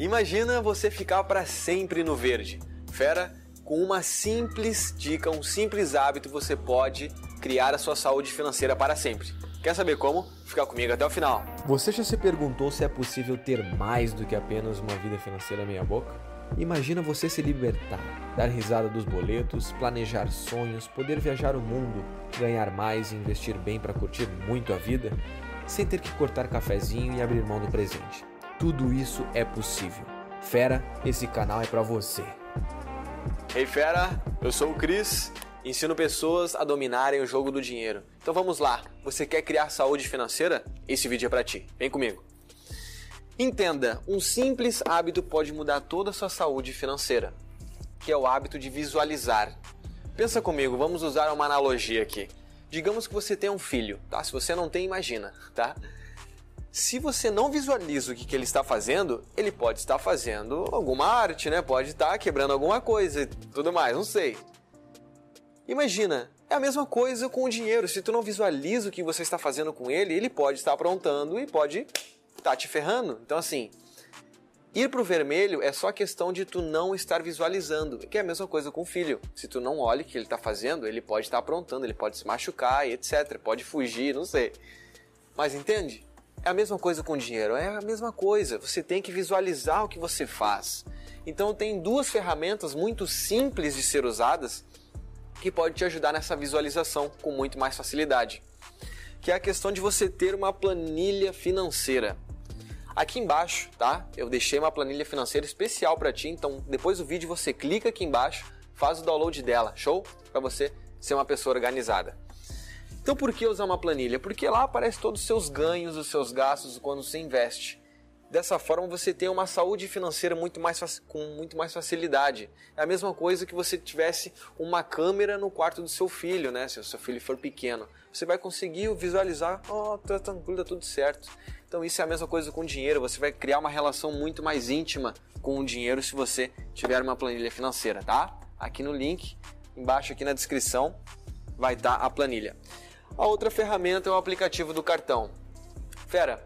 Imagina você ficar para sempre no verde. Fera, com uma simples dica, um simples hábito, você pode criar a sua saúde financeira para sempre. Quer saber como? Fica comigo até o final. Você já se perguntou se é possível ter mais do que apenas uma vida financeira meia boca? Imagina você se libertar, dar risada dos boletos, planejar sonhos, poder viajar o mundo, ganhar mais e investir bem para curtir muito a vida, sem ter que cortar cafezinho e abrir mão do presente. Tudo isso é possível. Fera, esse canal é para você. Ei fera, eu sou o Cris, ensino pessoas a dominarem o jogo do dinheiro. Então vamos lá, você quer criar saúde financeira? Esse vídeo é para ti. Vem comigo. Entenda, um simples hábito pode mudar toda a sua saúde financeira, que é o hábito de visualizar. Pensa comigo, vamos usar uma analogia aqui. Digamos que você tem um filho, tá? Se você não tem, imagina, tá? Se você não visualiza o que, que ele está fazendo, ele pode estar fazendo alguma arte, né? Pode estar quebrando alguma coisa e tudo mais, não sei. Imagina, é a mesma coisa com o dinheiro. Se tu não visualiza o que você está fazendo com ele, ele pode estar aprontando e pode estar te ferrando. Então assim, ir pro vermelho é só questão de tu não estar visualizando, que é a mesma coisa com o filho. Se tu não olha o que ele está fazendo, ele pode estar aprontando, ele pode se machucar e etc. Pode fugir, não sei. Mas entende? É a mesma coisa com dinheiro, é a mesma coisa. Você tem que visualizar o que você faz. Então tem duas ferramentas muito simples de ser usadas que pode te ajudar nessa visualização com muito mais facilidade. Que é a questão de você ter uma planilha financeira. Aqui embaixo, tá? Eu deixei uma planilha financeira especial para ti, então depois do vídeo você clica aqui embaixo, faz o download dela, show? Para você ser uma pessoa organizada. Então por que usar uma planilha? Porque lá aparece todos os seus ganhos, os seus gastos quando você investe. Dessa forma você tem uma saúde financeira muito mais com muito mais facilidade. É a mesma coisa que você tivesse uma câmera no quarto do seu filho, né? Se o seu filho for pequeno, você vai conseguir visualizar, oh, tá tranquilo, tá tudo certo. Então isso é a mesma coisa com o dinheiro. Você vai criar uma relação muito mais íntima com o dinheiro se você tiver uma planilha financeira, tá? Aqui no link embaixo aqui na descrição vai estar tá a planilha. A outra ferramenta é o aplicativo do cartão. Fera,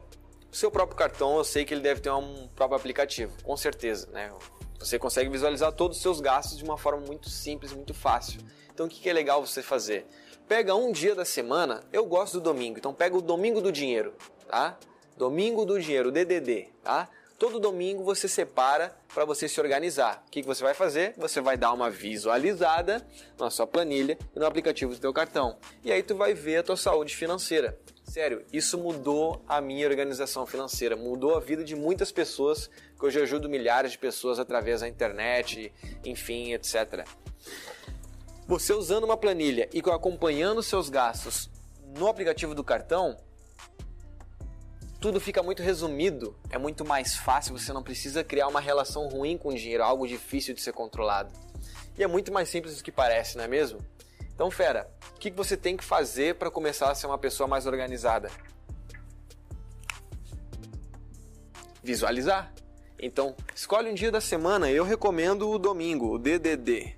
o seu próprio cartão eu sei que ele deve ter um próprio aplicativo, com certeza, né? Você consegue visualizar todos os seus gastos de uma forma muito simples, muito fácil. Então o que é legal você fazer? Pega um dia da semana, eu gosto do domingo, então pega o domingo do dinheiro, tá? Domingo do dinheiro, DDD, tá? Todo domingo você separa para você se organizar. O que, você vai fazer? Você vai dar uma visualizada na sua planilha e no aplicativo do teu cartão. E aí tu vai ver a tua saúde financeira. Sério, isso mudou a minha organização financeira, mudou a vida de muitas pessoas, que hoje eu ajudo milhares de pessoas através da internet, enfim, etc. Você usando uma planilha e acompanhando seus gastos no aplicativo do cartão, tudo fica muito resumido, é muito mais fácil, você não precisa criar uma relação ruim com o dinheiro, algo difícil de ser controlado. E é muito mais simples do que parece, não é mesmo? Então, fera, o que você tem que fazer para começar a ser uma pessoa mais organizada? Visualizar. Então, escolhe um dia da semana, eu recomendo o domingo, o DDD.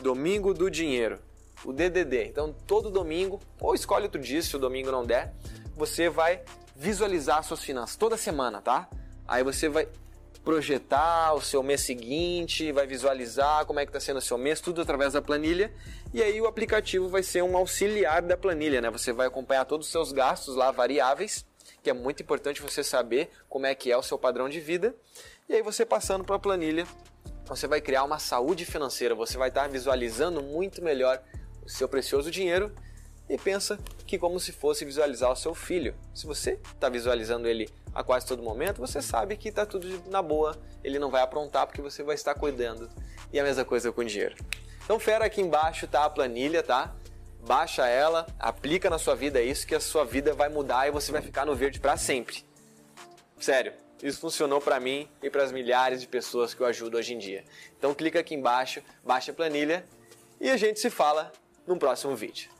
Domingo do dinheiro, o DDD. Então, todo domingo, ou escolhe outro dia se o domingo não der, você vai visualizar suas finanças toda semana, tá? Aí você vai projetar o seu mês seguinte, vai visualizar como é que está sendo o seu mês, tudo através da planilha. E aí o aplicativo vai ser um auxiliar da planilha, né? Você vai acompanhar todos os seus gastos lá variáveis, que é muito importante você saber como é que é o seu padrão de vida. E aí você passando para a planilha, você vai criar uma saúde financeira, você vai estar tá visualizando muito melhor o seu precioso dinheiro e pensa que como se fosse visualizar o seu filho. Se você está visualizando ele a quase todo momento, você sabe que está tudo na boa, ele não vai aprontar porque você vai estar cuidando. E a mesma coisa com o dinheiro. Então, fera aqui embaixo tá a planilha, tá? Baixa ela, aplica na sua vida isso que a sua vida vai mudar e você vai ficar no verde para sempre. Sério, isso funcionou para mim e para as milhares de pessoas que eu ajudo hoje em dia. Então clica aqui embaixo, baixa a planilha e a gente se fala num próximo vídeo.